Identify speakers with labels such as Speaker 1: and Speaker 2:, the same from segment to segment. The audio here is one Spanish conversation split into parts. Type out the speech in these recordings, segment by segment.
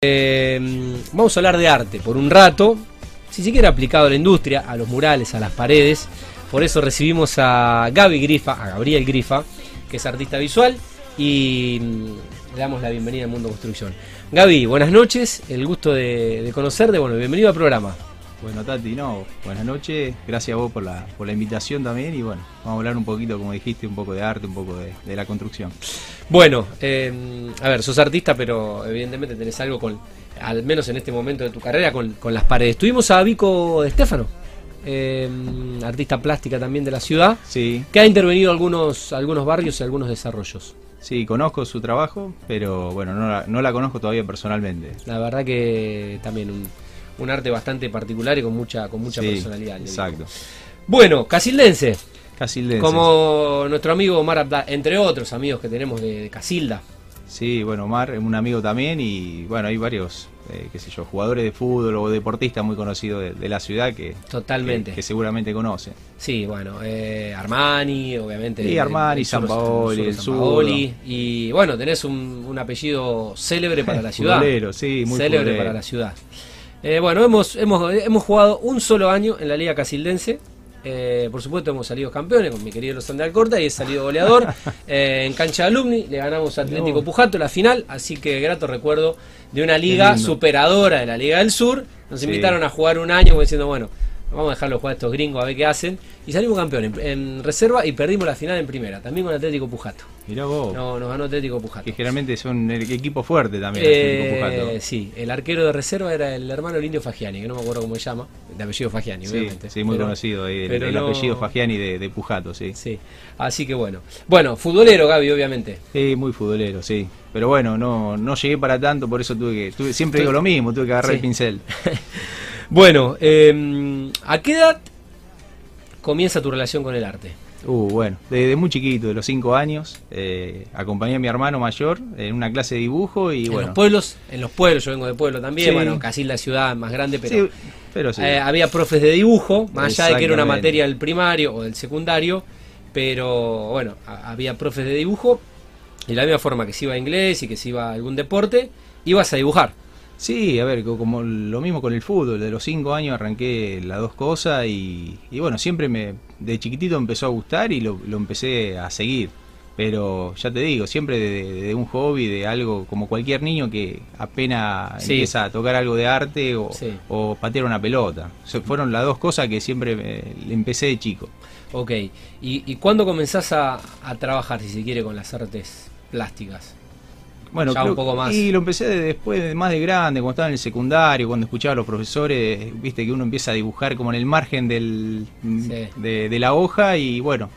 Speaker 1: Eh, vamos a hablar de arte por un rato, si se quiere aplicado a la industria, a los murales, a las paredes. Por eso recibimos a Gaby Grifa, a Gabriel Grifa, que es artista visual, y mm, le damos la bienvenida al Mundo Construcción. Gaby, buenas noches, el gusto de conocerte, bueno, bienvenido al programa.
Speaker 2: Bueno, Tati, no, buenas noches, gracias a vos por la, por la invitación también y bueno, vamos a hablar un poquito, como dijiste, un poco de arte, un poco de, de la construcción.
Speaker 1: Bueno, eh, a ver, sos artista, pero evidentemente tenés algo con, al menos en este momento de tu carrera, con, con las paredes. Tuvimos a Vico de Stefano, eh, artista plástica también de la ciudad,
Speaker 2: Sí,
Speaker 1: que ha intervenido algunos, algunos barrios y algunos desarrollos.
Speaker 2: sí, conozco su trabajo, pero bueno, no la, no la conozco todavía personalmente.
Speaker 1: La verdad que también un, un arte bastante particular y con mucha, con mucha
Speaker 2: Sí,
Speaker 1: personalidad.
Speaker 2: Exacto.
Speaker 1: Bueno, Casildense,
Speaker 2: Casildense.
Speaker 1: como nuestro amigo Omar Abdá, entre otros amigos que tenemos de, de Casilda.
Speaker 2: Sí, bueno, Omar es un amigo también y bueno, hay varios, eh, qué sé yo, jugadores de fútbol o deportistas muy conocidos de, de la ciudad que,
Speaker 1: Totalmente.
Speaker 2: que, que seguramente conocen.
Speaker 1: Sí, bueno, eh, Armani, obviamente.
Speaker 2: Sí,
Speaker 1: el-
Speaker 2: Armani,
Speaker 1: el sur-
Speaker 2: zurdo.
Speaker 1: Sampaoli, Y bueno, tenés un, un apellido célebre para la ciudad.
Speaker 2: Futbolero, sí, muy
Speaker 1: célebre
Speaker 2: futbolero.
Speaker 1: para la ciudad. Eh, bueno, hemos, hemos, hemos jugado un solo año en la Liga Casildense. Eh, por supuesto, hemos salido campeones con mi querido Los de Alcorta y he salido goleador. Eh, en cancha de alumni le ganamos a Atlético. Pujato la final. Así que grato recuerdo de una liga superadora de la Liga del Sur. Nos
Speaker 2: Sí.
Speaker 1: invitaron a jugar un año como diciendo, bueno, vamos a dejarlo jugar a estos gringos a ver qué hacen. Y salimos campeones en, en reserva y perdimos la final en primera, también con Atlético Pujato.
Speaker 2: Mirá vos,
Speaker 1: No, nos ganó Atlético Pujato.
Speaker 2: que generalmente son el equipo fuerte también.
Speaker 1: Eh,
Speaker 2: Atlético Pujato.
Speaker 1: sí, el arquero de reserva era el hermano del Indio Fagiani, que no me acuerdo cómo se llama, de apellido Fagiani,
Speaker 2: Sí,
Speaker 1: obviamente.
Speaker 2: sí, muy
Speaker 1: Pero-
Speaker 2: conocido ahí, el,
Speaker 1: pero
Speaker 2: el
Speaker 1: no-
Speaker 2: apellido Fagiani de, de Pujato, sí.
Speaker 1: Sí, así que bueno. Bueno, futbolero Gaby, obviamente.
Speaker 2: Sí, muy futbolero, sí. Pero bueno, no, no llegué para tanto, por eso tuve que, tuve, siempre digo lo mismo, tuve que agarrar
Speaker 1: Sí.
Speaker 2: el pincel.
Speaker 1: Bueno, eh, ¿a qué edad comienza tu relación con el arte?
Speaker 2: Uh, bueno, desde muy chiquito, de los cinco años, eh, acompañé a mi hermano mayor en una clase de dibujo y
Speaker 1: en
Speaker 2: bueno.
Speaker 1: los pueblos, en los pueblos, yo vengo de pueblo también,
Speaker 2: Sí.
Speaker 1: bueno, casi la ciudad más grande, pero
Speaker 2: sí, pero sí.
Speaker 1: Eh, había profes de dibujo, más allá de que era una materia del primario o del secundario, pero bueno, a- había profes de dibujo y de la misma forma que se iba a inglés y que se iba a algún deporte, ibas a dibujar.
Speaker 2: Sí, a ver, co- como lo mismo con el fútbol, de los cinco años arranqué las dos cosas y, y bueno, siempre me, de chiquitito empezó a gustar y lo, lo empecé a seguir. Pero ya te digo, siempre de, de un hobby, de algo como cualquier niño que apenas
Speaker 1: Sí.
Speaker 2: empieza a tocar algo de arte o,
Speaker 1: Sí.
Speaker 2: o patear una pelota. O sea, fueron las dos cosas que siempre me- le empecé de chico.
Speaker 1: Ok, ¿y, y cuándo comenzás a, a trabajar, si se quiere, con las artes plásticas?
Speaker 2: Bueno,
Speaker 1: Ya un
Speaker 2: creo-
Speaker 1: poco más.
Speaker 2: Y lo empecé de- después, de más de grande, cuando estaba en el secundario, cuando escuchaba a los profesores, viste que uno empieza a dibujar como en el margen del,
Speaker 1: Sí.
Speaker 2: de, de la hoja y bueno,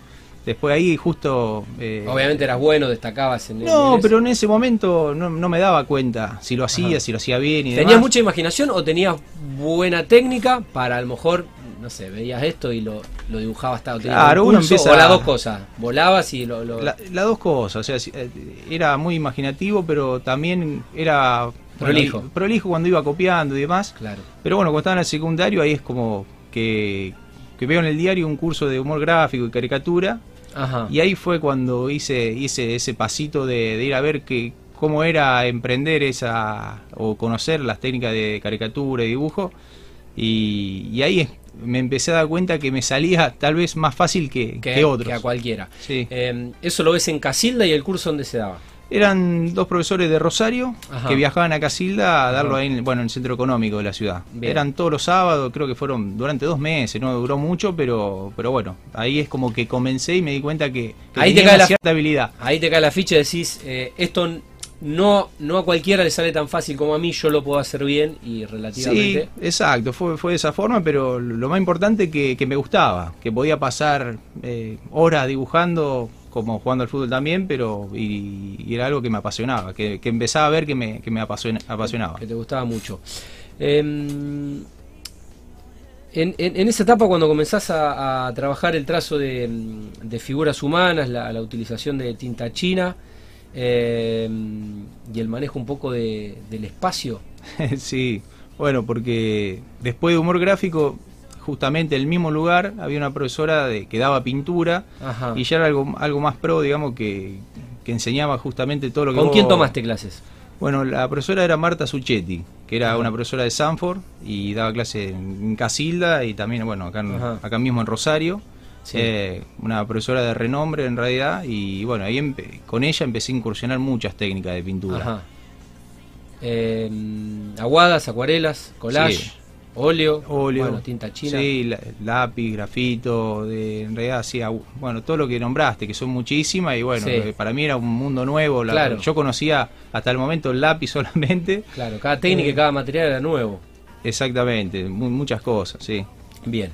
Speaker 2: después ahí justo... eh,
Speaker 1: Obviamente eras bueno, destacabas en
Speaker 2: No,
Speaker 1: en
Speaker 2: pero en ese momento no, no me daba cuenta si lo hacía,
Speaker 1: Ajá.
Speaker 2: si lo hacía bien y
Speaker 1: ¿Tenías
Speaker 2: demás.
Speaker 1: mucha imaginación o tenías buena técnica para a lo mejor, no sé, veías esto y lo, lo dibujabas hasta
Speaker 2: Claro, uno empieza
Speaker 1: o las dos cosas, volabas y lo... lo-
Speaker 2: La- Las dos cosas, o sea, eh, era muy imaginativo, pero también era... bueno,
Speaker 1: Prolijo.
Speaker 2: prolijo cuando iba copiando y demás.
Speaker 1: Claro.
Speaker 2: Pero bueno, cuando estaba en el secundario, ahí es como que, que veo en el diario un curso de humor gráfico y caricatura.
Speaker 1: Ajá.
Speaker 2: Y ahí fue cuando hice, hice ese pasito de, de ir a ver que, cómo era emprender esa o conocer las técnicas de caricatura y dibujo. Y, y ahí es- me empecé a dar cuenta que me salía tal vez más fácil que,
Speaker 1: que,
Speaker 2: que otros.
Speaker 1: que a cualquiera.
Speaker 2: Sí.
Speaker 1: Eh, eso lo ves en Casilda y el curso donde se daba.
Speaker 2: Eran dos profesores de Rosario
Speaker 1: Ajá.
Speaker 2: que viajaban a Casilda a darlo ahí en, bueno, en el centro económico de la ciudad.
Speaker 1: Bien.
Speaker 2: Eran todos los sábados, creo que fueron durante dos meses, no duró mucho, pero, pero bueno, ahí es como que comencé y me di cuenta que, que
Speaker 1: Ahí te cae
Speaker 2: una
Speaker 1: la-
Speaker 2: cierta habilidad.
Speaker 1: Ahí te cae la ficha y decís, eh, esto no, no a cualquiera le sale tan fácil como a mí, yo lo puedo hacer bien y
Speaker 2: Sí,
Speaker 1: relativamente...
Speaker 2: exacto, fue, fue de esa forma, pero lo más importante que, que me gustaba, que podía pasar eh, horas dibujando, como jugando al fútbol también, pero y, y era algo que me apasionaba, que, que empezaba a ver que me, que me apasiona- apasionaba.
Speaker 1: que te gustaba mucho. Eh, en, en- en esa etapa cuando comenzás a, a trabajar el trazo de, de figuras humanas, la, la utilización de tinta china eh, y el manejo un poco de- del espacio,
Speaker 2: sí, bueno, porque después de humor gráfico, justamente en el mismo lugar había una profesora de, que daba pintura
Speaker 1: Ajá.
Speaker 2: y ya era algo, algo más pro, digamos, que, que enseñaba justamente todo lo que
Speaker 1: ¿con
Speaker 2: vos-
Speaker 1: quién tomaste clases?
Speaker 2: Bueno, la profesora era Marta Suchetti, que era una profesora de Sanford y daba clase en Casilda y también, bueno, acá, en- acá mismo en Rosario.
Speaker 1: Sí.
Speaker 2: Eh, una profesora de renombre en realidad y bueno, ahí con ella empecé a incursionar muchas técnicas de pintura.
Speaker 1: Ajá. Eh, aguadas, acuarelas, collage,
Speaker 2: Sí.
Speaker 1: óleo,
Speaker 2: Óleo,
Speaker 1: bueno, tinta china.
Speaker 2: Sí, lápiz, grafito, de, en realidad sí, agu- bueno, todo lo que nombraste, que son muchísimas y bueno,
Speaker 1: Sí.
Speaker 2: eh, para mí era un mundo nuevo. la-
Speaker 1: Claro.
Speaker 2: Yo conocía hasta el momento el lápiz solamente,
Speaker 1: Claro, cada técnica y cada material era nuevo.
Speaker 2: exactamente, mu- muchas cosas, sí.
Speaker 1: Bien.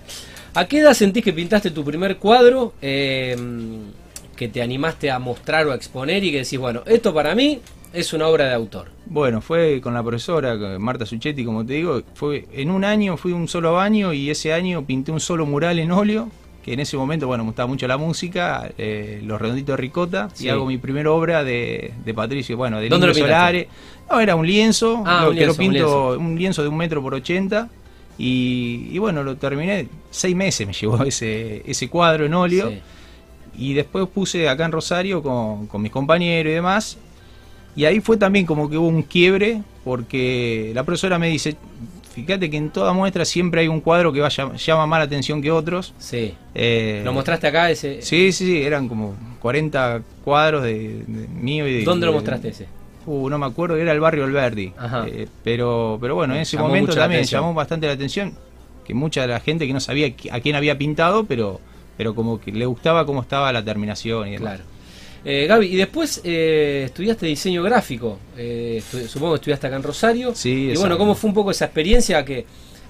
Speaker 1: ¿A qué edad sentís que pintaste tu primer cuadro? eh, que te animaste a mostrar o a exponer y que decís, bueno, esto para mí es una obra de autor.
Speaker 2: Bueno, fue con la profesora Marta Suchetti, como te digo, fue en un año fui un solo baño y ese año pinté un solo mural en óleo, que en ese momento, bueno, me gustaba mucho la música, eh, Los Redonditos de Ricota,
Speaker 1: Sí.
Speaker 2: y hago mi primera obra de, de Patricio, bueno, de
Speaker 1: ¿Dónde lo?
Speaker 2: Solares. No, era un lienzo,
Speaker 1: Ah,
Speaker 2: lo,
Speaker 1: un
Speaker 2: que lo
Speaker 1: lienzo, un
Speaker 2: pinto,
Speaker 1: lienzo.
Speaker 2: un lienzo de un metro por ochenta, y, y bueno, lo terminé, seis meses me llevó ese, ese cuadro en óleo.
Speaker 1: Sí.
Speaker 2: Y después puse acá en Rosario con, con mis compañeros y demás. Y ahí fue también como que hubo un quiebre, porque la profesora me dice, fíjate que en toda muestra siempre hay un cuadro que vaya, llama más la atención que otros.
Speaker 1: Sí.
Speaker 2: Eh,
Speaker 1: ¿Lo mostraste acá ese?
Speaker 2: Sí, sí, eran como 40 cuadros de, de mío y de...
Speaker 1: ¿Dónde lo mostraste ese?
Speaker 2: Uh, no me acuerdo, era el barrio Alberdi. Eh, pero, pero bueno, en ese
Speaker 1: Llamó
Speaker 2: momento también llamó bastante la atención que mucha de la gente que no sabía a quién había pintado, pero, pero como que le gustaba cómo estaba la terminación y demás.
Speaker 1: Claro. Eh, Gaby, y después eh, estudiaste diseño gráfico. Eh, estu- supongo que estudiaste acá en Rosario.
Speaker 2: Sí,
Speaker 1: Y bueno. ¿cómo fue un poco esa experiencia que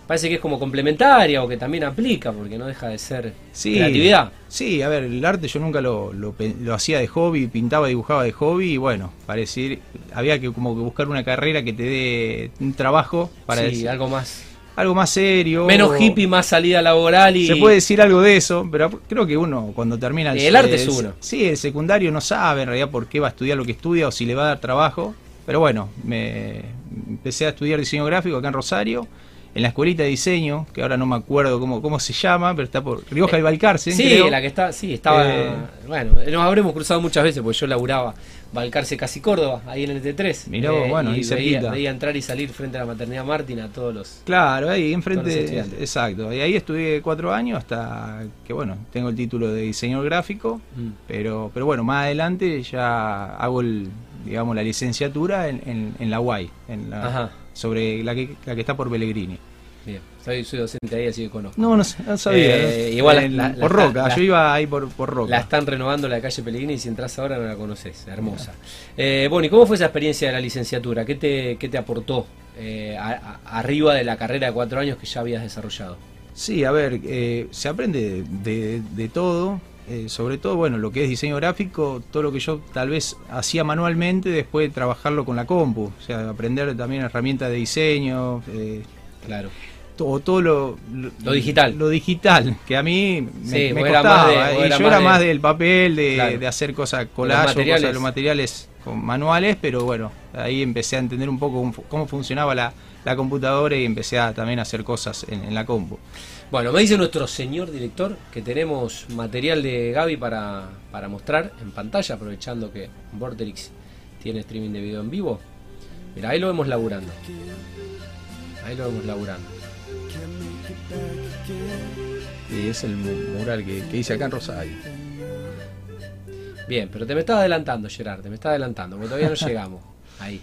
Speaker 1: parece que es como complementaria o que también aplica porque no deja de ser
Speaker 2: Sí,
Speaker 1: creatividad?
Speaker 2: Sí, a ver, el arte yo nunca lo, lo, hacía de hobby, pintaba, dibujaba de hobby y bueno, parecía, había que como que buscar una carrera que te dé un trabajo para
Speaker 1: sí,
Speaker 2: decir-
Speaker 1: algo más.
Speaker 2: algo más serio.
Speaker 1: Menos hippie, más salida laboral y.
Speaker 2: Se puede decir algo de eso, pero creo que uno cuando termina
Speaker 1: El arte es uno.
Speaker 2: Sí, el secundario no sabe en realidad por qué va a estudiar lo que estudia o si le va a dar trabajo. Pero bueno, me empecé a estudiar diseño gráfico acá en Rosario, en la escuelita de diseño, que ahora no me acuerdo cómo, cómo se llama, pero está por Rioja y Balcarce.
Speaker 1: Sí,
Speaker 2: creo.
Speaker 1: la que está, sí, estaba.
Speaker 2: Eh,
Speaker 1: bueno, nos habremos cruzado muchas veces porque yo laburaba Balcarce casi Córdoba, ahí en el T3.
Speaker 2: Mirá vos, bueno, ahí
Speaker 1: y veía,
Speaker 2: cerquita.
Speaker 1: veía entrar y salir frente a la maternidad Martín a todos los.
Speaker 2: Claro, ahí enfrente, exacto. Y ahí estudié cuatro años hasta que, bueno, tengo el título de diseñador gráfico,
Speaker 1: Mm.
Speaker 2: pero, pero bueno, más adelante ya hago el, digamos, la licenciatura en, en, en la UAI, en la,
Speaker 1: Ajá.
Speaker 2: Sobre la que, la que está por Pellegrini.
Speaker 1: Bien, soy, soy docente ahí, así que conozco.
Speaker 2: No, no, no sabía.
Speaker 1: Eh, igual
Speaker 2: En-
Speaker 1: la- la-
Speaker 2: por Roca,
Speaker 1: la-
Speaker 2: yo iba ahí por, por Roca.
Speaker 1: La están renovando la calle Pellegrini y si entras ahora no la conoces, hermosa. Eh, bueno, ¿y cómo fue esa experiencia de la licenciatura? ¿Qué te, qué te aportó eh, a- a- arriba de la carrera de cuatro años que ya habías desarrollado?
Speaker 2: Sí, a ver, eh, se aprende de, de todo, eh, sobre todo, bueno, lo que es diseño gráfico, todo lo que yo tal vez hacía manualmente, después trabajarlo con la compu, o sea, aprender también herramientas de diseño, eh,
Speaker 1: Claro.
Speaker 2: todo, todo lo,
Speaker 1: Lo digital.
Speaker 2: Lo digital, que a mí me,
Speaker 1: Sí,
Speaker 2: me costaba,
Speaker 1: de-
Speaker 2: y yo
Speaker 1: más
Speaker 2: era
Speaker 1: de-
Speaker 2: más del papel, de,
Speaker 1: Claro.
Speaker 2: de hacer cosas, collage, o cosas,
Speaker 1: materiales.
Speaker 2: los materiales con manuales, pero bueno, ahí empecé a entender un poco cómo funcionaba la, la computadora y empecé a también a hacer cosas en, en la compu.
Speaker 1: Bueno, me dice nuestro señor director que tenemos material de Gaby para, para mostrar en pantalla, aprovechando que Vorterix tiene streaming de video en vivo. Mira, ahí lo vemos laburando. Ahí lo vemos laburando.
Speaker 2: Y es el mu- mural que, que hice acá en Rosario.
Speaker 1: Bien, pero te me estás adelantando, Gerard, te me estás adelantando, porque todavía no llegamos. Ahí.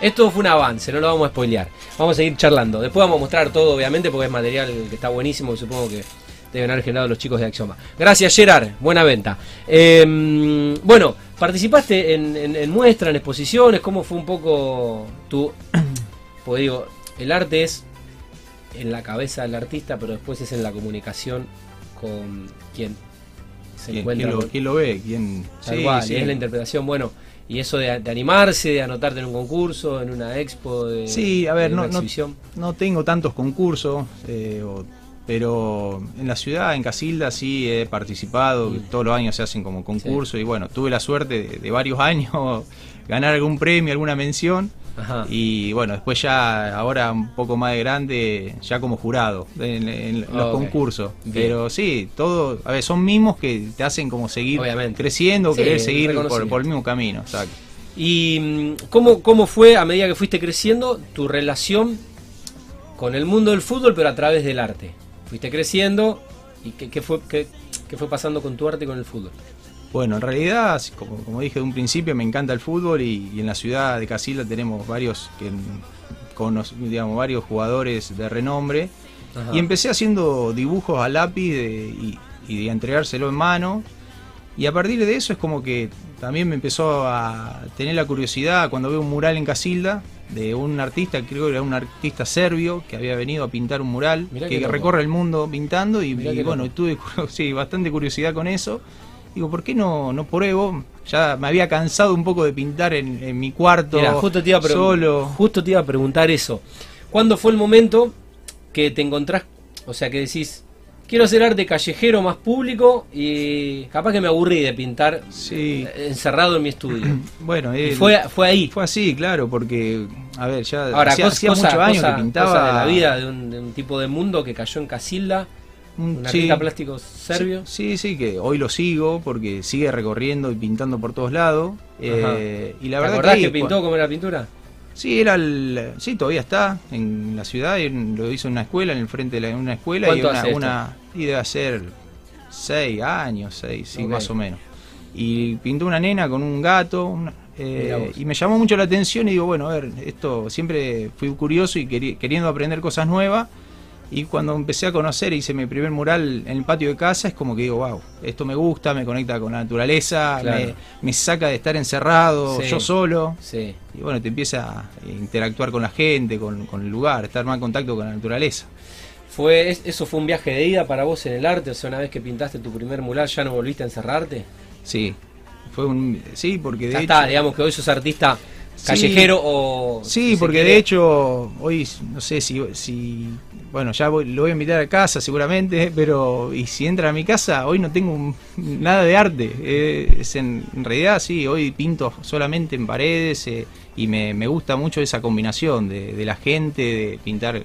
Speaker 1: Esto fue un avance, no lo vamos a spoilear. Vamos a seguir charlando. Después vamos a mostrar todo, obviamente, porque es material que está buenísimo, que supongo que deben haber generado los chicos de Axioma. Gracias, Gerard. Buena venta. Eh, bueno, participaste en, en, en muestras, en exposiciones. ¿Cómo fue un poco tu... Porque digo, el arte es en la cabeza del artista, pero después es en la comunicación con quien se
Speaker 2: ¿Quién,
Speaker 1: encuentra.
Speaker 2: quién lo,
Speaker 1: con-
Speaker 2: quién lo ve? ¿Quién?
Speaker 1: Tal
Speaker 2: Sí,
Speaker 1: cual,
Speaker 2: sí.
Speaker 1: y es la interpretación, bueno, y eso de, de animarse, de anotarte en un concurso, en una expo, de,
Speaker 2: Sí, a ver,
Speaker 1: de
Speaker 2: no- no-
Speaker 1: exhibición.
Speaker 2: No tengo tantos concursos, eh, o- pero en la ciudad, en Casilda, sí he participado. Todos los años se hacen como concursos y bueno, tuve la suerte de, de varios años ganar algún premio, alguna mención.
Speaker 1: Ajá.
Speaker 2: Y bueno, después ya, ahora un poco más de grande, ya como jurado en, en los concursos.
Speaker 1: Bien.
Speaker 2: Pero sí, todo, a ver, son mismos que te hacen como seguir
Speaker 1: Obviamente.
Speaker 2: creciendo,
Speaker 1: Sí,
Speaker 2: querer seguir por, el mismo camino. exacto.
Speaker 1: ¿Y mm, cómo, cómo fue a medida que fuiste creciendo tu relación con el mundo del fútbol, pero a través del arte? Fuiste creciendo y qué, qué fue, qué, qué fue pasando con tu arte y con el fútbol.
Speaker 2: Bueno, en realidad, como, como dije de un principio, me encanta el fútbol y, y en la ciudad de Casilda tenemos varios, que, con, digamos, varios jugadores de renombre.
Speaker 1: Ajá.
Speaker 2: Y empecé haciendo dibujos a lápiz de- y, y de entregárselo en mano. Y a partir de eso es como que también me empezó a tener la curiosidad cuando veo un mural en Casilda de un artista, creo que era un artista serbio que había venido a pintar un mural
Speaker 1: Mirá
Speaker 2: que
Speaker 1: loco.
Speaker 2: recorre el mundo pintando y, y bueno, tuve sí, bastante curiosidad con eso. Digo, ¿por qué no, no pruebo? Ya me había cansado un poco de pintar en, en mi cuarto
Speaker 1: justo te, iba a
Speaker 2: solo.
Speaker 1: justo te iba a preguntar eso. ¿Cuándo fue el momento que te encontrás, o sea, que decís, quiero hacer arte callejero más público y capaz que me aburrí de pintar
Speaker 2: Sí.
Speaker 1: eh, encerrado en mi estudio?
Speaker 2: Bueno,
Speaker 1: fue, fue ahí.
Speaker 2: Fue así, claro, porque, a ver, ya
Speaker 1: Ahora,
Speaker 2: hacía,
Speaker 1: cos-
Speaker 2: hacía
Speaker 1: cosa,
Speaker 2: muchos años
Speaker 1: cosa-
Speaker 2: que pintaba.
Speaker 1: cosa de la vida de un, de un tipo de mundo que cayó en Casilda,
Speaker 2: un- sí,
Speaker 1: artista plástico serbio.
Speaker 2: Sí, sí, que hoy lo sigo porque sigue recorriendo y pintando por todos lados. eh, y la
Speaker 1: ¿Te
Speaker 2: verdad
Speaker 1: acordás
Speaker 2: que,
Speaker 1: pintó cómo era la pintura?
Speaker 2: Sí, era el, sí, todavía está en la ciudad, en- lo hizo en una escuela, en el frente de la- una escuela y
Speaker 1: ¿Cuánto
Speaker 2: una, una y debe hacer seis años, seis, sí, más o menos. Y pintó una nena con un gato, una- eh, y me llamó mucho la atención y digo, bueno, a ver, esto siempre fui curioso y queri- queriendo aprender cosas nuevas. Y cuando empecé a conocer, hice mi primer mural en el patio de casa, es como que digo, wow, esto me gusta, me conecta con la naturaleza,
Speaker 1: Claro.
Speaker 2: me, me saca de estar encerrado,
Speaker 1: Sí.
Speaker 2: yo solo.
Speaker 1: Sí.
Speaker 2: Y bueno, te empieza a interactuar con la gente, con, con el lugar, estar más en contacto con la naturaleza.
Speaker 1: Fue, es- ¿Eso fue un viaje de ida para vos en el arte? O sea, una vez que pintaste tu primer mural, ¿ya no volviste a encerrarte?
Speaker 2: Sí, fue un... Sí, porque de
Speaker 1: Ya
Speaker 2: hecho...
Speaker 1: está, digamos que hoy sos artista callejero o...
Speaker 2: Sí,
Speaker 1: si
Speaker 2: porque de hecho, hoy no sé si... si bueno, ya voy- lo voy a invitar a casa seguramente, pero y si entra a mi casa, hoy no tengo un- nada de arte. Eh, es en, en realidad, sí, hoy pinto solamente en paredes eh, y me, me gusta mucho esa combinación de, de la gente, de pintar...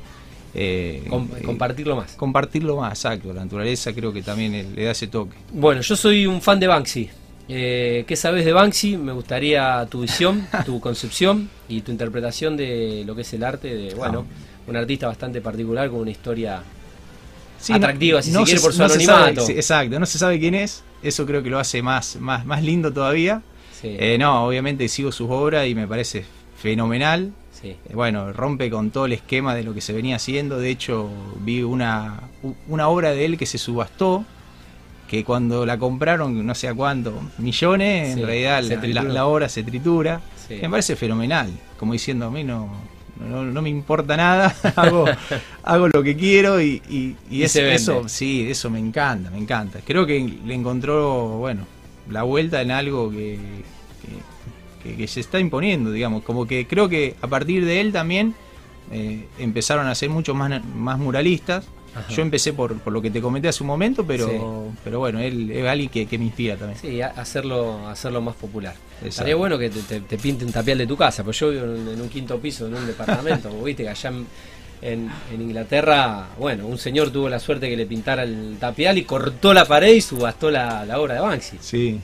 Speaker 2: eh,
Speaker 1: com-
Speaker 2: eh,
Speaker 1: compartirlo más.
Speaker 2: compartirlo más, exacto. La naturaleza creo que también le da ese toque.
Speaker 1: Bueno, yo soy un fan de Banksy. Eh, ¿Qué sabes de Banksy? Me gustaría tu visión, tu concepción y tu interpretación de lo que es el arte de, bueno, un artista bastante particular con una historia
Speaker 2: Sí,
Speaker 1: Atractiva, si se quiere, por su
Speaker 2: sabe-
Speaker 1: anonimato.
Speaker 2: sí, exacto, no se sabe quién es. Eso creo que lo hace más, más, más lindo todavía.
Speaker 1: Sí,
Speaker 2: Eh, no, obviamente sigo sus obras y me parece fenomenal.
Speaker 1: sí.
Speaker 2: Eh, Bueno, rompe con todo el esquema de lo que se venía haciendo. De hecho, vi una, una obra de él que se subastó, que cuando la compraron, no sé a cuánto, millones,
Speaker 1: Sí,
Speaker 2: en realidad la, obra se tritura.
Speaker 1: Sí.
Speaker 2: Me parece fenomenal, como diciendo a mí no, no, no me importa nada, hago, hago lo que quiero y, y, y es- eso, sí, eso me encanta, me encanta. Creo que le encontró, bueno, la vuelta en algo que, que, que- que se está imponiendo, digamos, como que creo que a partir de él también eh, empezaron a ser mucho más, más muralistas.
Speaker 1: Ajá.
Speaker 2: Yo empecé por, por lo que te comenté hace un momento, pero,
Speaker 1: Sí.
Speaker 2: pero bueno, él es alguien que, que me inspira también.
Speaker 1: Sí, hacerlo, hacerlo más popular.
Speaker 2: Exacto.
Speaker 1: Estaría bueno que te, te, te pinten tapial de tu casa, pues yo vivo en, en un quinto piso, en un departamento, vos viste que allá en, en- en Inglaterra, bueno, un señor tuvo la suerte que le pintara el tapial y cortó la pared y subastó la, la obra de Banksy.
Speaker 2: Sí,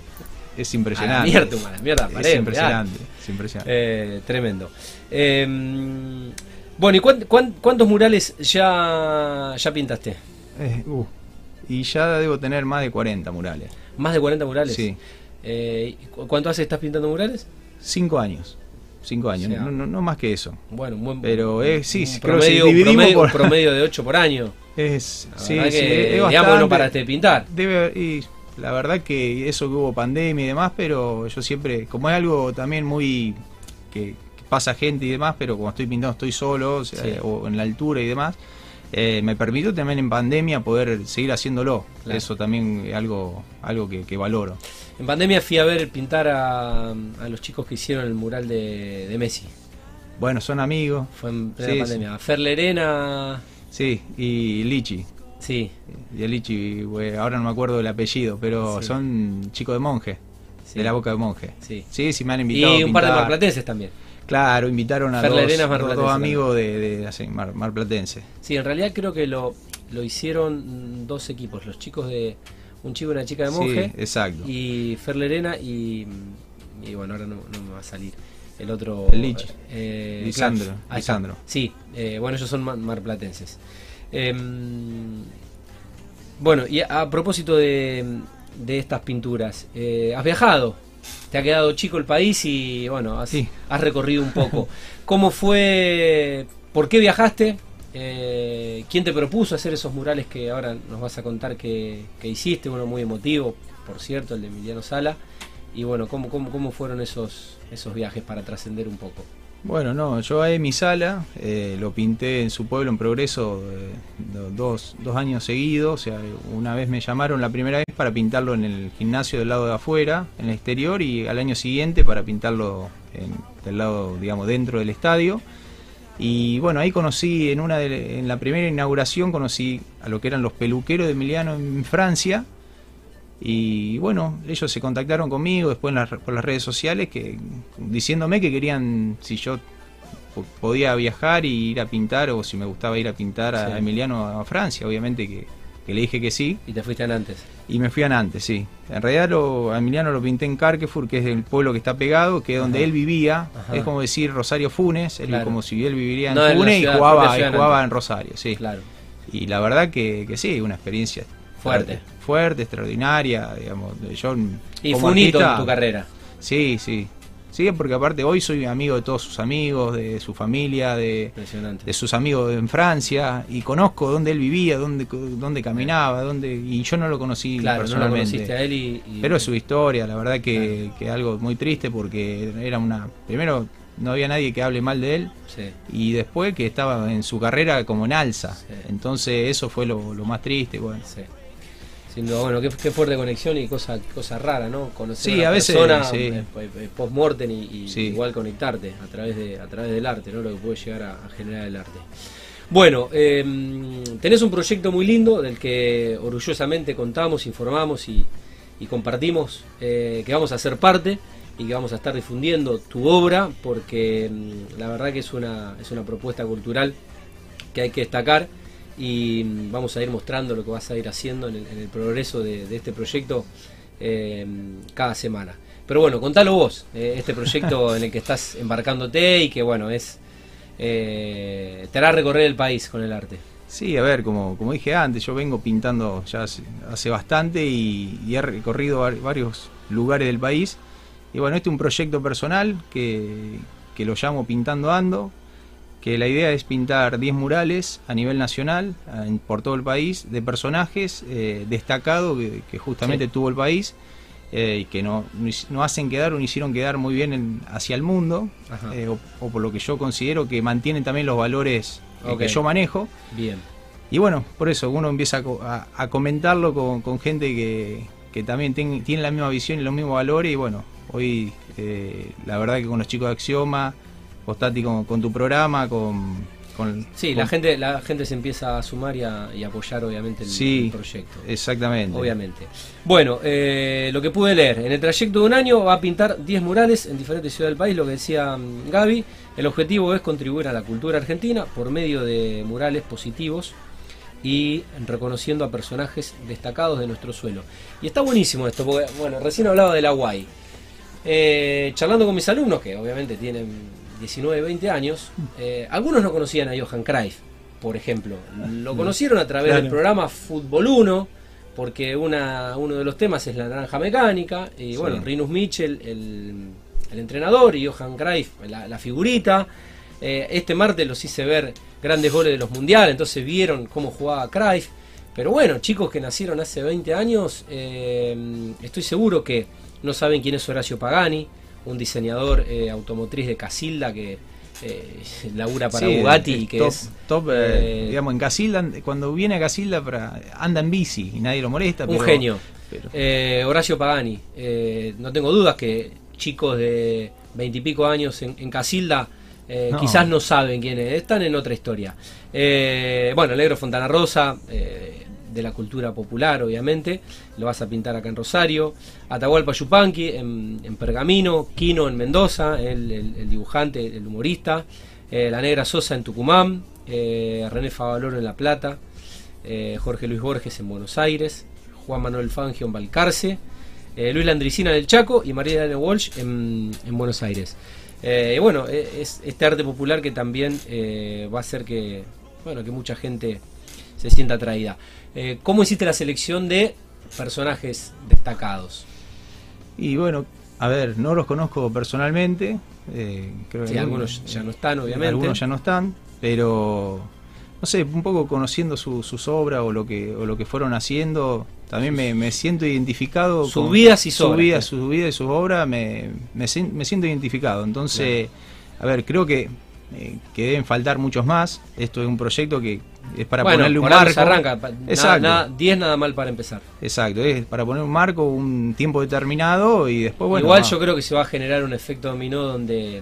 Speaker 2: es
Speaker 1: A la
Speaker 2: impresionante.
Speaker 1: mierda, a la mierda, la pared,
Speaker 2: es impresionante, es impresionante.
Speaker 1: Eh, tremendo. Eh, bueno, ¿y cuán- cuán- cuántos murales ya, ya pintaste?
Speaker 2: Eh, uh, y ya debo tener más de 40 murales.
Speaker 1: ¿Más de 40 murales?
Speaker 2: Sí.
Speaker 1: Eh, ¿y cu- ¿Cuánto hace que estás pintando murales?
Speaker 2: Cinco años. Cinco años,
Speaker 1: O sea,
Speaker 2: no, no, no más que eso.
Speaker 1: Bueno, un buen
Speaker 2: Pero, eh, sí,
Speaker 1: un
Speaker 2: sí, creo que
Speaker 1: promedio,
Speaker 2: si
Speaker 1: promedio,
Speaker 2: por-
Speaker 1: un promedio de 8 por año.
Speaker 2: Es,
Speaker 1: La
Speaker 2: sí, sí,
Speaker 1: que,
Speaker 2: es
Speaker 1: digamos,
Speaker 2: bastante.
Speaker 1: no paraste de pintar.
Speaker 2: Debe, y la verdad que eso que hubo pandemia y demás, pero yo siempre, como es algo también muy que pasa gente y demás, pero como estoy pintando estoy solo, o, sea,
Speaker 1: Sí.
Speaker 2: o en la altura y demás, eh, me permitió también en pandemia poder seguir haciéndolo.
Speaker 1: Claro.
Speaker 2: Eso también es algo, algo que, que valoro.
Speaker 1: En pandemia fui a ver pintar a, a los chicos que hicieron el mural de, de Messi.
Speaker 2: Bueno, son amigos,
Speaker 1: Fue en plena
Speaker 2: Sí,
Speaker 1: pandemia. Fer Lerena,
Speaker 2: sí, y Lichi.
Speaker 1: sí,
Speaker 2: Y el Lichi, ahora no me acuerdo del apellido, pero
Speaker 1: Sí.
Speaker 2: son chicos de monje,
Speaker 1: sí.
Speaker 2: de la boca de monje.
Speaker 1: Sí.
Speaker 2: Sí, sí me han
Speaker 1: Y
Speaker 2: invitado. a
Speaker 1: un par de marplatenses también.
Speaker 2: Claro, invitaron a
Speaker 1: Fer
Speaker 2: dos, amigos de, de, así, mar, marplatense.
Speaker 1: Sí, en realidad creo que lo, lo hicieron dos equipos. Los chicos de. Un chico y una chica de monje.
Speaker 2: Sí, exacto.
Speaker 1: y Fer Lerena y y bueno, ahora no, no me va a salir. El otro.
Speaker 2: El Lich.
Speaker 1: eh,
Speaker 2: Lisandro,
Speaker 1: claro.
Speaker 2: Lisandro.
Speaker 1: Sí, eh, bueno, ellos son ma- marplatenses. Em, bueno, y a, a propósito de, de estas pinturas, eh, has viajado, te ha quedado chico el país y bueno, has,
Speaker 2: Sí.
Speaker 1: has recorrido un poco. ¿Cómo fue? ¿Por qué viajaste? Eh, ¿Quién te propuso hacer esos murales que ahora nos vas a contar que, que hiciste? Uno muy emotivo, por cierto, el de Emiliano Sala. Y bueno, ¿cómo, cómo, cómo fueron esos, esos viajes para trascender un poco?
Speaker 2: Bueno, no, yo a mi sala eh, lo pinté en su pueblo en progreso eh, do- dos, dos años seguidos. O sea, una vez me llamaron la primera vez para pintarlo en el gimnasio del lado de afuera, en el exterior, y al año siguiente para pintarlo en, del lado, digamos, dentro del estadio. Y bueno, ahí conocí, en, una de- en la primera inauguración, conocí a lo que eran los peluqueros de Emiliano en Francia. Y bueno, ellos se contactaron conmigo después en las re- por las redes sociales que diciéndome que querían si yo po- podía viajar y ir a pintar o si me gustaba ir a pintar a
Speaker 1: Sí.
Speaker 2: Emiliano a Francia, obviamente que, que le dije que sí
Speaker 1: Y te fuiste antes.
Speaker 2: y me fui a Nantes, sí. En realidad lo, a Emiliano lo pinté en Carquefur, que es el pueblo que está pegado, que es donde
Speaker 1: Ajá.
Speaker 2: él vivía,
Speaker 1: Ajá.
Speaker 2: es como decir Rosario Funes, él
Speaker 1: Claro.
Speaker 2: como si él viviría en
Speaker 1: No, en la
Speaker 2: Funes y jugaba, y jugaba
Speaker 1: Nantes.
Speaker 2: en Rosario, sí.
Speaker 1: Claro.
Speaker 2: Y la verdad que, que sí, una experiencia
Speaker 1: Fuerte.
Speaker 2: fuerte, extraordinaria, digamos. Yo,
Speaker 1: Y fue un hito en tu carrera.
Speaker 2: Sí, sí. Sí, porque aparte hoy soy amigo de todos sus amigos, de su familia, de, de sus amigos en Francia, y conozco dónde él vivía, dónde, dónde caminaba, dónde, y yo no lo conocí
Speaker 1: claro, no lo
Speaker 2: personalmente.
Speaker 1: conociste a él y... y-
Speaker 2: Pero es su historia, la verdad que, que algo muy triste porque era una... Primero, no había nadie que hable mal de él
Speaker 1: Sí.
Speaker 2: y después que estaba en su carrera como en alza.
Speaker 1: Sí.
Speaker 2: Entonces eso fue lo, lo más triste, bueno.
Speaker 1: Sí. Sin duda, bueno, qué, qué fuerte conexión y cosa, cosa rara, ¿no? Conocer
Speaker 2: Sí,
Speaker 1: a, la
Speaker 2: a veces,
Speaker 1: persona
Speaker 2: sí.
Speaker 1: eh, eh, post-mortem y, y
Speaker 2: Sí.
Speaker 1: igual conectarte a través, de, a través del arte, ¿no? Lo que puede llegar a, a generar el arte. Bueno, eh, tenés un proyecto muy lindo del que orgullosamente contamos, informamos y, y compartimos eh, que vamos a ser parte y que vamos a estar difundiendo tu obra porque mm, la verdad que es una, es una propuesta cultural que hay que destacar y vamos a ir mostrando lo que vas a ir haciendo en el, en el progreso de, de este proyecto eh, cada semana. Pero bueno, contalo vos, eh, este proyecto en el que estás embarcándote y que bueno, es eh, te hará recorrer el país con el arte.
Speaker 2: Sí, a ver, como, como dije antes, yo vengo pintando ya hace, hace bastante y, y he recorrido var- varios lugares del país. Y bueno, este es un proyecto personal que, que lo llamo Pintando Ando, que la idea es pintar 10 murales a nivel nacional, en- por todo el país, de personajes eh, destacados que, que justamente
Speaker 1: Sí.
Speaker 2: tuvo el país eh, y que no, no hacen quedar o no hicieron quedar muy bien en- hacia el mundo, eh, o, o por lo que yo considero que mantienen también los valores eh, que yo manejo.
Speaker 1: Bien.
Speaker 2: Y bueno, por eso uno empieza a, a- a comentarlo con, con gente que, que también ten- tiene la misma visión y los mismos valores. Y bueno, hoy eh, la verdad que con los chicos de Axioma, vos Tati con, con tu programa, con... con
Speaker 1: Sí,
Speaker 2: con-
Speaker 1: la gente, la gente se empieza a sumar y a, y apoyar obviamente el,
Speaker 2: Sí,
Speaker 1: el proyecto.
Speaker 2: Exactamente.
Speaker 1: Obviamente. Bueno, eh, lo que pude leer, en el trayecto de un año va a pintar 10 murales en diferentes ciudades del país, lo que decía mm, Gaby. El objetivo es contribuir a la cultura argentina por medio de murales positivos y reconociendo a personajes destacados de nuestro suelo. Y está buenísimo esto, porque, bueno, recién hablaba de la Guay. Eh, charlando con mis alumnos, que obviamente tienen 19, 20 años, eh, algunos no conocían a Johan Cruyff, por ejemplo. Lo conocieron a través
Speaker 2: Claro.
Speaker 1: del programa Fútbol 1, porque una, uno de los temas es la naranja mecánica, y
Speaker 2: Sí.
Speaker 1: bueno, Rinus Mitchell, el, el entrenador, y Johan Cruyff, la, la figurita. Eh, este martes los hice ver grandes goles de los mundiales, entonces vieron cómo jugaba Cruyff. Pero bueno, chicos que nacieron hace 20 años, eh, estoy seguro que no saben quién es Horacio Pagani, un diseñador eh, automotriz de Casilda que eh, labura para
Speaker 2: Sí,
Speaker 1: Bugatti y que
Speaker 2: top,
Speaker 1: es
Speaker 2: top, eh,
Speaker 1: eh,
Speaker 2: digamos, en Casilda, cuando viene a Casilda para- anda en bici y nadie lo molesta.
Speaker 1: un
Speaker 2: pero-
Speaker 1: genio.
Speaker 2: pero-
Speaker 1: Eh, Horacio Pagani, no tengo dudas que chicos de veintipico años en, en Casilda eh,
Speaker 2: No.
Speaker 1: quizás no saben quién es, están en otra historia. Eh, bueno, Negro Fontana Rosa, eh, de la cultura popular, obviamente, lo vas a pintar acá en Rosario. Atahualpa Yupanqui en, Pergamino, Quino en Mendoza, el, dibujante, el humorista. eh, la Negra Sosa en Tucumán, eh, René Favaloro en La Plata, eh, Jorge Luis Borges en Buenos Aires, Juan Manuel Fangio en Balcarce, Luis Landricina en el Chaco y María Elena Walsh en, en Buenos Aires. Bueno, e- es este arte popular que también va a hacer que, bueno, que mucha gente se sienta atraída. Eh, ¿Cómo hiciste la selección de personajes destacados?
Speaker 2: Y bueno, a ver, no los conozco personalmente. eh, creo
Speaker 1: Sí,
Speaker 2: que
Speaker 1: algunos ya no están, obviamente.
Speaker 2: Algunos ya no están, pero no sé, un poco conociendo su- sus obras o lo que o lo que fueron haciendo, también me, me siento identificado.
Speaker 1: Sus vidas y sus
Speaker 2: su
Speaker 1: obras,
Speaker 2: su vida y sus obras, me, me, sien- me siento identificado. Entonces, a ver, creo que, eh, que deben faltar muchos más. Esto es un proyecto que es para
Speaker 1: bueno,
Speaker 2: ponerle un marco.
Speaker 1: arranca.
Speaker 2: Exacto.
Speaker 1: nada- 10 nada mal para empezar.
Speaker 2: Exacto, es para poner un marco, un tiempo determinado y después, bueno.
Speaker 1: Igual yo creo que se va a generar un efecto dominó donde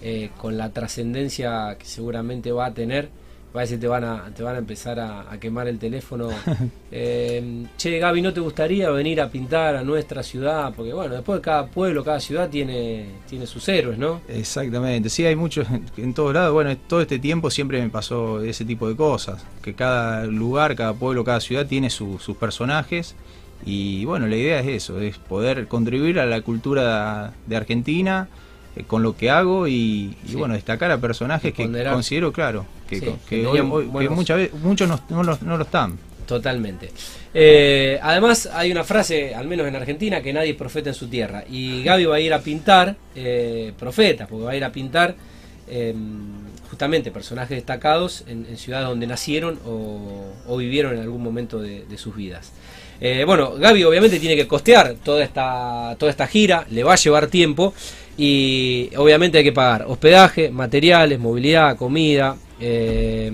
Speaker 1: eh, con la trascendencia que seguramente va a tener, va a decir te van a, te van a empezar a, a quemar el teléfono. Eh, che, Gaby, ¿no te gustaría venir a pintar a nuestra ciudad? Porque bueno, después cada pueblo, cada ciudad tiene, tiene sus héroes, ¿no?
Speaker 2: Exactamente, sí, hay muchos en todos lados. Bueno, todo este tiempo siempre me pasó ese tipo de cosas, que cada lugar, cada pueblo, cada ciudad tiene su- sus personajes y bueno, la idea es eso, es poder contribuir a la cultura de Argentina eh, con lo que hago y, y,
Speaker 1: Sí.
Speaker 2: bueno, destacar a personajes que considero, claro, que,
Speaker 1: Sí,
Speaker 2: que hoy- hoy- muchas veces, muchos no, no lo, no lo están.
Speaker 1: Totalmente. Eh, además, hay una frase, al menos en Argentina, que nadie es profeta en su tierra. Y Gaby va a ir a pintar eh, profetas, porque va a ir a pintar eh, justamente personajes destacados en, en ciudades donde nacieron o, o vivieron en algún momento de, de sus vidas. Eh, bueno, Gaby obviamente tiene que costear toda esta, toda esta gira, le va a llevar tiempo y obviamente hay que pagar hospedaje, materiales, movilidad, comida eh,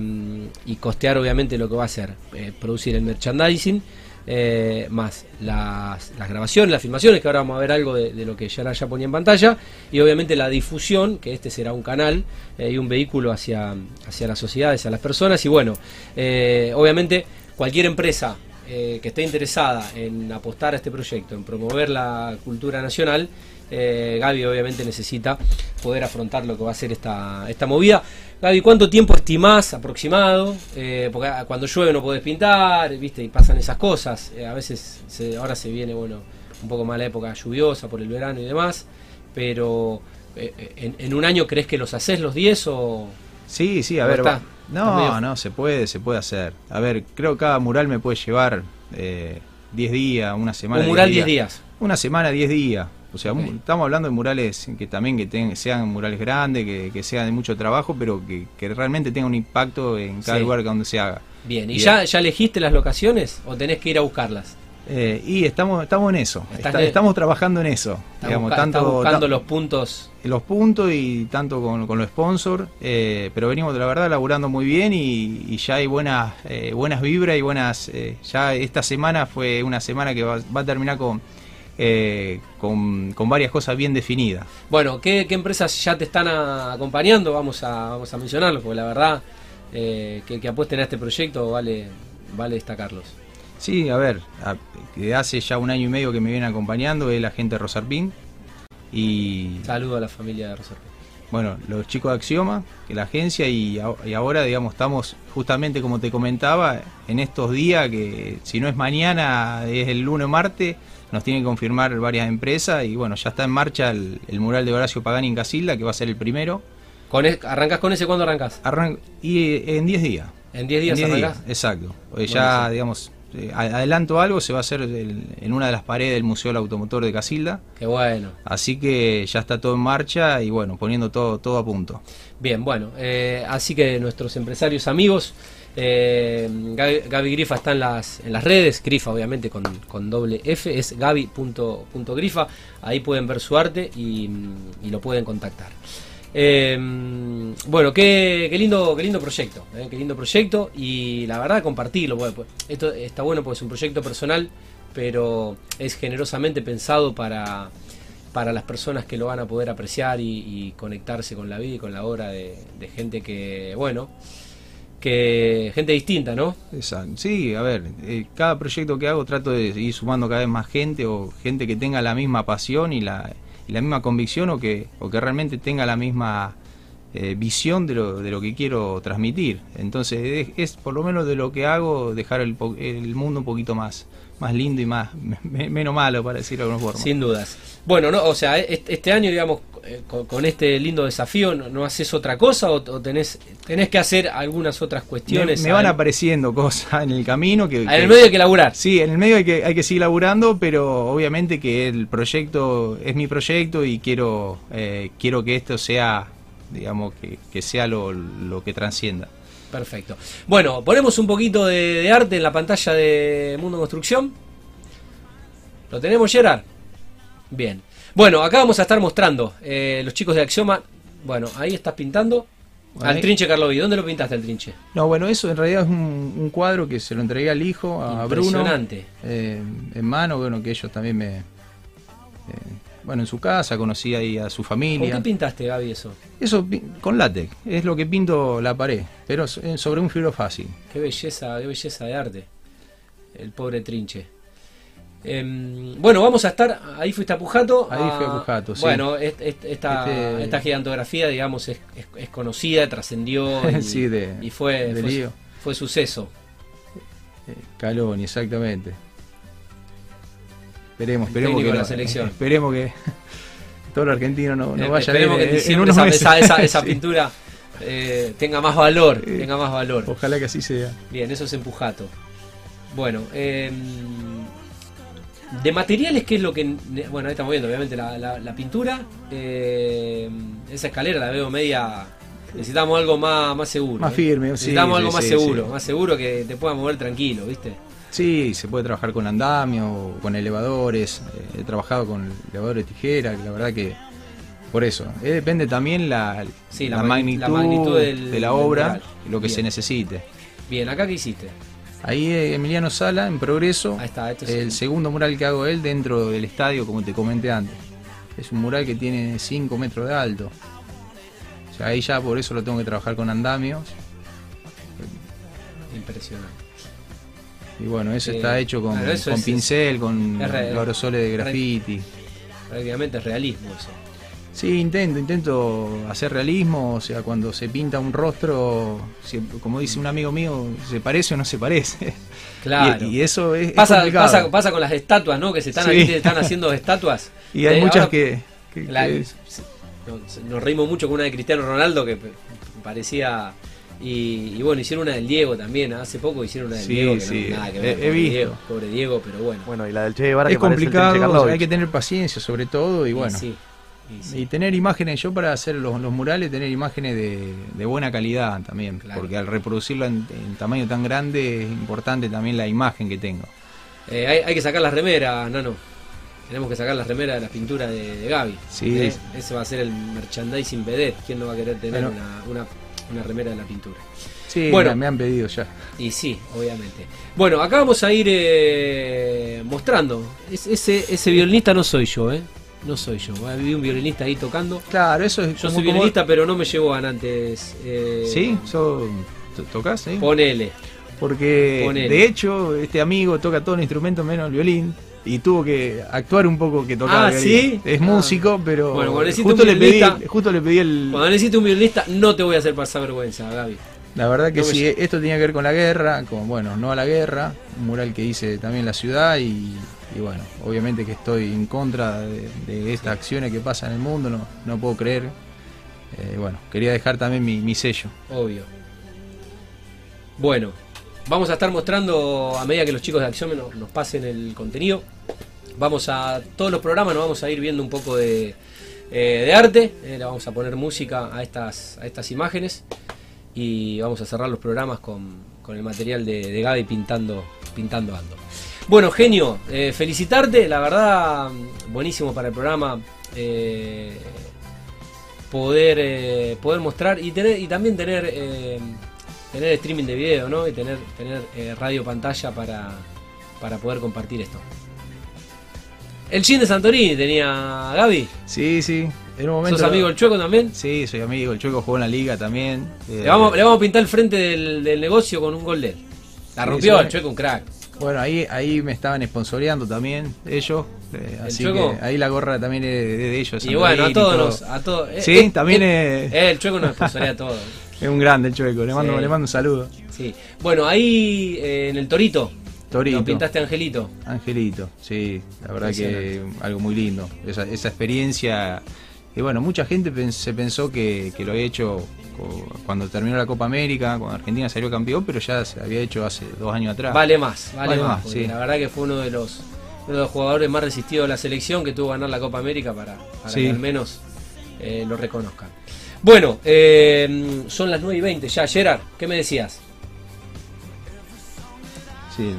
Speaker 1: y costear obviamente lo que va a hacer, eh, producir el merchandising, eh, más las, grabaciones, las filmaciones, que ahora vamos a ver algo de, lo que ya ya ponía en pantalla, y obviamente la difusión, que este será un canal y un vehículo hacia, hacia las sociedades, a las personas, y bueno, obviamente cualquier empresa que esté interesada en apostar a este proyecto, en promover la cultura nacional, eh, Gaby obviamente necesita poder afrontar lo que va a ser esta, esta movida. Gaby, ¿cuánto tiempo estimás aproximado? Eh, porque ah, cuando llueve no podés pintar, viste, y pasan esas cosas. Eh, a veces se- ahora se viene, bueno, un poco más la época lluviosa por el verano y demás, pero eh, eh, en, en un año crees que los haces los 10 o...
Speaker 2: Sí, sí, a
Speaker 1: ¿Cómo
Speaker 2: ver,
Speaker 1: está?
Speaker 2: va-
Speaker 1: ¿Está
Speaker 2: no,
Speaker 1: medio-
Speaker 2: no, se puede, se puede hacer. A ver, creo que cada mural me puede llevar eh, 10 días, una semana.
Speaker 1: un mural 10 días.
Speaker 2: Una semana, 10 días. O sea,
Speaker 1: Ok.
Speaker 2: mu- estamos hablando de murales que también que ten- sean murales grandes, que, que sean de mucho trabajo, pero que, que realmente tengan un impacto en cada
Speaker 1: Sí.
Speaker 2: lugar donde se haga.
Speaker 1: Bien, ¿y. Ya, ya elegiste las locaciones o tenés que ir a buscarlas?
Speaker 2: Eh, y estamos, estamos en eso, Está-
Speaker 1: en-
Speaker 2: estamos trabajando en eso.
Speaker 1: Estás
Speaker 2: digamos,
Speaker 1: busca- estás
Speaker 2: tanto,
Speaker 1: buscando
Speaker 2: ta-
Speaker 1: los puntos.
Speaker 2: los puntos y tanto con, con los sponsors, eh, pero venimos la verdad laburando muy bien y, y ya hay buenas eh, buenas vibras y buenas eh, ya esta semana fue una semana que va, va a terminar con, eh, con con varias cosas bien definidas.
Speaker 1: Bueno, ¿qué, qué empresas ya te están a- acompañando? Vamos a, vamos a mencionarlos, porque la verdad eh, que, que apuesten a este proyecto vale, vale destacarlos.
Speaker 2: Sí, a ver, a- hace ya un año y medio que me viene acompañando es la gente de Rosarpín y
Speaker 1: Saludo a la familia de Rosario.
Speaker 2: Bueno, los chicos de Axioma, que la agencia, y, ahora, digamos, estamos justamente como te comentaba, en estos días que si no es mañana, es el lunes o martes, nos tienen que confirmar varias empresas y bueno, ya está en marcha el, el mural de Horacio Pagani en Casilda, que va a ser el primero.
Speaker 1: Con es- ¿Arrancas con ese cuándo arrancas?
Speaker 2: Arran- y eh, en 10 días.
Speaker 1: ¿En 10 días
Speaker 2: En 10
Speaker 1: arrancas?
Speaker 2: días, exacto.
Speaker 1: Bueno,
Speaker 2: ya,
Speaker 1: sí.
Speaker 2: digamos, eh, adelanto algo, se va a hacer el- en una de las paredes del Museo del Automotor de Casilda.
Speaker 1: Qué bueno.
Speaker 2: Así que ya está todo en marcha y bueno, poniendo todo, todo a punto.
Speaker 1: Bien, bueno, eh, así que nuestros empresarios amigos, eh, Gaby, Gaby Grifa está en las, en las redes, Grifa obviamente con, con doble F, es gaby.grifa, ahí pueden ver su arte y, y lo pueden contactar. Eh, bueno, qué, lindo, qué lindo proyecto, eh, qué lindo proyecto y la verdad compartirlo. pues, esto está bueno porque es un proyecto personal, pero es generosamente pensado para, para las personas que lo van a poder apreciar y, conectarse con la vida y con la obra de, de gente que, bueno, que gente distinta, ¿no?
Speaker 2: Exacto. Sí, a ver, eh, cada proyecto que hago trato de ir sumando cada vez más gente o gente que tenga la misma pasión y la, y la misma convicción o que, o que realmente tenga la misma eh, visión de lo, de lo que quiero transmitir. Entonces es, es por lo menos de lo que hago dejar el, el mundo un poquito más, más lindo y más me- menos malo, para decirlo de alguna forma.
Speaker 1: Sin dudas. Bueno, no, o sea, este, este año, digamos, eh, con, con este lindo desafío, ¿no, no haces otra cosa o, o tenés, tenés que hacer algunas otras cuestiones?
Speaker 2: me van apareciendo cosas en el camino que...
Speaker 1: En el medio hay que laburar.
Speaker 2: Sí, en el medio hay que, hay que seguir laburando, pero obviamente que el proyecto es mi proyecto y quiero, eh, quiero que esto sea, digamos, que, que sea lo, lo que transcienda.
Speaker 1: Perfecto. Bueno, ponemos un poquito de, de arte en la pantalla de Mundo Construcción. ¿Lo tenemos, Gerard? Bien. Bueno, acá vamos a estar mostrando eh, los chicos de Axioma. Bueno, ahí estás pintando. Al trinche Carlovi. ¿Dónde lo pintaste al trinche?
Speaker 2: No, bueno, eso en realidad es un, un cuadro que se lo entregué al hijo, a Bruno, eh, en mano, bueno, que ellos también me... eh, bueno, en su casa, conocí ahí a su
Speaker 1: ¿Con
Speaker 2: familia.
Speaker 1: qué pintaste, Gaby, eso?
Speaker 2: Eso con látex, es lo que pinto la pared, pero so- sobre un filo fácil.
Speaker 1: Qué belleza, qué belleza de arte. El pobre trinche. Em, bueno, vamos a estar. Ahí fuiste a Pujato.
Speaker 2: Ahí fui a Pujato, sí.
Speaker 1: Bueno, est- est- esta,
Speaker 2: Este-
Speaker 1: esta gigantografía, digamos, es, es- es conocida, trascendió. Y,
Speaker 2: Sí, de-
Speaker 1: y fue,
Speaker 2: de
Speaker 1: fue, fue suceso.
Speaker 2: Eh, Caloni, exactamente. Esperemos, esperemos que
Speaker 1: la
Speaker 2: no-
Speaker 1: selección.
Speaker 2: esperemos que todo lo argentino no, no
Speaker 1: Eh,
Speaker 2: vaya a
Speaker 1: Esperemos
Speaker 2: ver
Speaker 1: que en diciembre
Speaker 2: unos
Speaker 1: esa, esa- esa- esa
Speaker 2: Sí.
Speaker 1: pintura eh, tenga más valor. Tenga más valor.
Speaker 2: Ojalá que así sea.
Speaker 1: Bien, eso es empujato. Bueno, em, de materiales, ¿qué es lo que.? Bueno, ahí estamos viendo, obviamente, la, la- la pintura. em, esa escalera la veo media. Necesitamos algo más, más seguro.
Speaker 2: Más
Speaker 1: ¿eh?
Speaker 2: firme, sí,
Speaker 1: Necesitamos
Speaker 2: sí,
Speaker 1: algo más seguro, más seguro que te pueda mover tranquilo, ¿viste?
Speaker 2: Sí, se puede trabajar con andamio, con elevadores. eh, he trabajado con elevadores de tijera, que la verdad que por eso. Eh, depende también la,
Speaker 1: Sí,
Speaker 2: la
Speaker 1: la magni-
Speaker 2: magnitud,
Speaker 1: la magnitud del-
Speaker 2: de la
Speaker 1: del
Speaker 2: obra y lo que
Speaker 1: Bien.
Speaker 2: se necesite.
Speaker 1: Bien, ¿acá qué hiciste?
Speaker 2: Ahí eh, Emiliano Sala, en progreso,
Speaker 1: Ahí está, esto es
Speaker 2: el
Speaker 1: el-
Speaker 2: segundo mural que hago él dentro del estadio, como te comenté antes. Es un mural que tiene 5 metros de alto. O sea, ahí ya por eso lo tengo que trabajar con andamios.
Speaker 1: Impresionante.
Speaker 2: Y bueno, eso
Speaker 1: Eh,
Speaker 2: está hecho con,
Speaker 1: claro,
Speaker 2: con
Speaker 1: es-
Speaker 2: pincel, con aerosoles de graffiti.
Speaker 1: Prácticamente es realismo eso.
Speaker 2: Sí, intento, intento hacer realismo, o sea, cuando se pinta un rostro, como dice un amigo mío, ¿se parece o no se parece?
Speaker 1: Claro.
Speaker 2: Y, y eso es,
Speaker 1: Pasa, pasa, pasa con las estatuas, ¿no? Que se están,
Speaker 2: Sí.
Speaker 1: aquí, te están haciendo estatuas.
Speaker 2: Y hay
Speaker 1: Eh,
Speaker 2: muchas
Speaker 1: ahora-
Speaker 2: que... que-
Speaker 1: La-
Speaker 2: que-
Speaker 1: nos, nos reímos mucho con una de Cristiano Ronaldo que parecía. Y, y bueno, hicieron una del Diego también. Hace poco hicieron una del
Speaker 2: Sí,
Speaker 1: Diego que
Speaker 2: sí,
Speaker 1: no nada que ver.
Speaker 2: he visto.
Speaker 1: Diego, pobre Diego, pero bueno.
Speaker 3: Bueno, y la del Che Guevara
Speaker 2: es
Speaker 3: que el
Speaker 2: complicado,
Speaker 3: Trinche
Speaker 2: o sea, hay que tener paciencia sobre todo y
Speaker 1: Y
Speaker 2: bueno.
Speaker 1: sí, y sí.
Speaker 2: Y tener imágenes, yo para hacer los, los murales, tener imágenes de, de buena calidad también,
Speaker 1: Claro.
Speaker 2: porque al reproducirlo en, en tamaño tan grande es importante también la imagen que tengo.
Speaker 1: Eh, hay, hay que sacar las remeras, Nano. Tenemos que sacar las remeras de las pinturas de, de Gaby.
Speaker 2: Sí.
Speaker 1: ¿eh? Ese va a ser el merchandising vedette. ¿Quién no va a querer tener
Speaker 2: Bueno.
Speaker 1: una, una, una remera de la pintura?
Speaker 2: Sí,
Speaker 1: Bueno.
Speaker 2: me, han pedido ya.
Speaker 1: Y sí, obviamente. Bueno, acá vamos a ir eh, mostrando. Es- ese, ese violinista no soy yo, ¿eh? No soy yo. Vi un violinista ahí tocando.
Speaker 2: Claro, eso es
Speaker 1: Yo soy
Speaker 2: como-
Speaker 1: violinista, pero no me llevo a antes. Eh,
Speaker 2: ¿Sí? ¿So- to- ¿Tocás?
Speaker 1: Ponele.
Speaker 2: Porque
Speaker 1: Ponele.
Speaker 2: de hecho este amigo toca todos los instrumentos menos el violín y tuvo que actuar un poco que tocaba
Speaker 1: Ah. ¿sí?
Speaker 2: Es
Speaker 1: Ah.
Speaker 2: músico, pero
Speaker 1: Bueno, cuando necesito
Speaker 2: justo,
Speaker 1: un
Speaker 2: le pedí, justo le pedí el...
Speaker 1: Cuando necesite un violinista, no te voy a hacer pasar vergüenza, Gaby.
Speaker 2: La verdad que
Speaker 1: No me
Speaker 2: sí, esto tenía que ver con la guerra, con bueno, no a la guerra, un mural que hice también la ciudad y, y bueno, obviamente que estoy en contra de, de estas acciones que pasan en el mundo, no, no puedo creer. Eh, bueno, quería dejar también mi, mi sello.
Speaker 1: Obvio. Bueno, vamos a estar mostrando a medida que los chicos de Acción nos, nos pasen el contenido. Vamos a todos los programas, nos vamos a ir viendo un poco de, eh, arte. eh, le vamos a poner música a estas, imágenes y vamos a cerrar los programas con, el material de, Gaby pintando, pintando ando. Bueno, genio, eh, felicitarte, la verdad, buenísimo para el programa. poder poder mostrar y tener y también tener tener streaming de video no y tener tener eh, radio pantalla para para poder compartir esto el Gin de Santorini tenía Gaby
Speaker 2: Sí, sí, en un momento...
Speaker 1: sos amigo del Chueco también
Speaker 2: Sí, soy amigo, el Chueco jugó en la liga también. eh,
Speaker 1: le vamos le vamos a pintar el frente del, del negocio con un gol de él la
Speaker 2: Sí,
Speaker 1: rompió el Chueco un crack
Speaker 2: Bueno, ahí, ahí me estaban sponsoreando también ellos. eh, así
Speaker 1: Chueco?
Speaker 2: que ahí la gorra también es de, de ellos.
Speaker 1: Y bueno, a todos
Speaker 2: todo.
Speaker 1: nos, a todos. eh,
Speaker 2: Sí,
Speaker 1: eh,
Speaker 2: también
Speaker 1: eh, eh, el chueco nos sponsorea a todos.
Speaker 2: Es un grande el chueco, le mando,
Speaker 1: Sí.
Speaker 2: le mando un saludo.
Speaker 1: Sí. Bueno, ahí eh, en el Torito.
Speaker 2: Torito.
Speaker 1: Lo pintaste Angelito.
Speaker 2: Angelito, sí, la verdad que algo muy lindo. Esa, esa experiencia. Y bueno, mucha gente se pensó que, que lo había hecho cuando terminó la Copa América, cuando Argentina salió campeón, pero ya se había hecho hace dos años atrás.
Speaker 1: Vale más, vale,
Speaker 2: Vale
Speaker 1: más.
Speaker 2: más, sí.
Speaker 1: La verdad que fue uno de los uno de los jugadores más resistidos de la selección que tuvo que ganar la Copa América para, para
Speaker 2: Sí.
Speaker 1: que al menos eh, lo reconozcan. Bueno, eh, son las 9 y 20 ya. Gerard, ¿qué me decías?
Speaker 2: Sí,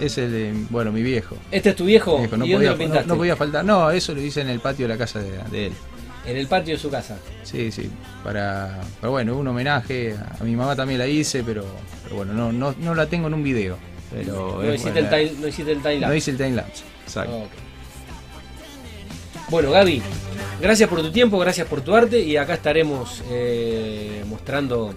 Speaker 2: es el, eh, bueno, mi viejo.
Speaker 1: ¿Este es tu viejo?
Speaker 2: Viejo, no,
Speaker 1: ¿Y dónde
Speaker 2: podía,
Speaker 1: lo
Speaker 2: no- no podía faltar. No, eso lo hice en el patio de la casa de, de él.
Speaker 1: En el patio de su casa.
Speaker 2: Sí, sí, para, pero bueno, un homenaje. A mi mamá también la hice, pero, pero bueno, no, no, no la tengo en un video. Pero
Speaker 1: No
Speaker 2: es
Speaker 1: hiciste, el time, no hiciste el time
Speaker 2: No
Speaker 1: lapse.
Speaker 2: hice el time lapse. Exacto.
Speaker 1: Ok. Bueno, Gaby, gracias por tu tiempo, gracias por tu arte y acá estaremos eh, mostrando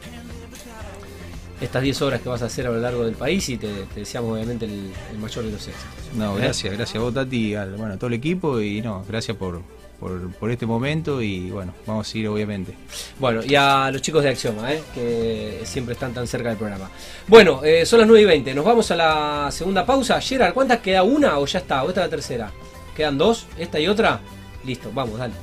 Speaker 1: estas 10 obras que vas a hacer a lo largo del país y te, te deseamos obviamente el, el mayor de los éxitos.
Speaker 2: No,
Speaker 1: ¿Eh?
Speaker 2: gracias, gracias a vos, Tati, al, bueno, a todo el equipo y no, gracias por, por, por este momento y bueno, vamos a seguir obviamente.
Speaker 1: Bueno, y a los chicos de Axioma, ¿eh? que siempre están tan cerca del programa. Bueno, eh, son las 9 y 20, nos vamos a la segunda pausa. Gerard, ¿cuántas queda? ¿Una o ya está? ¿O esta es la tercera? ¿Quedan dos? ¿Esta y otra? Listo, vamos, dale.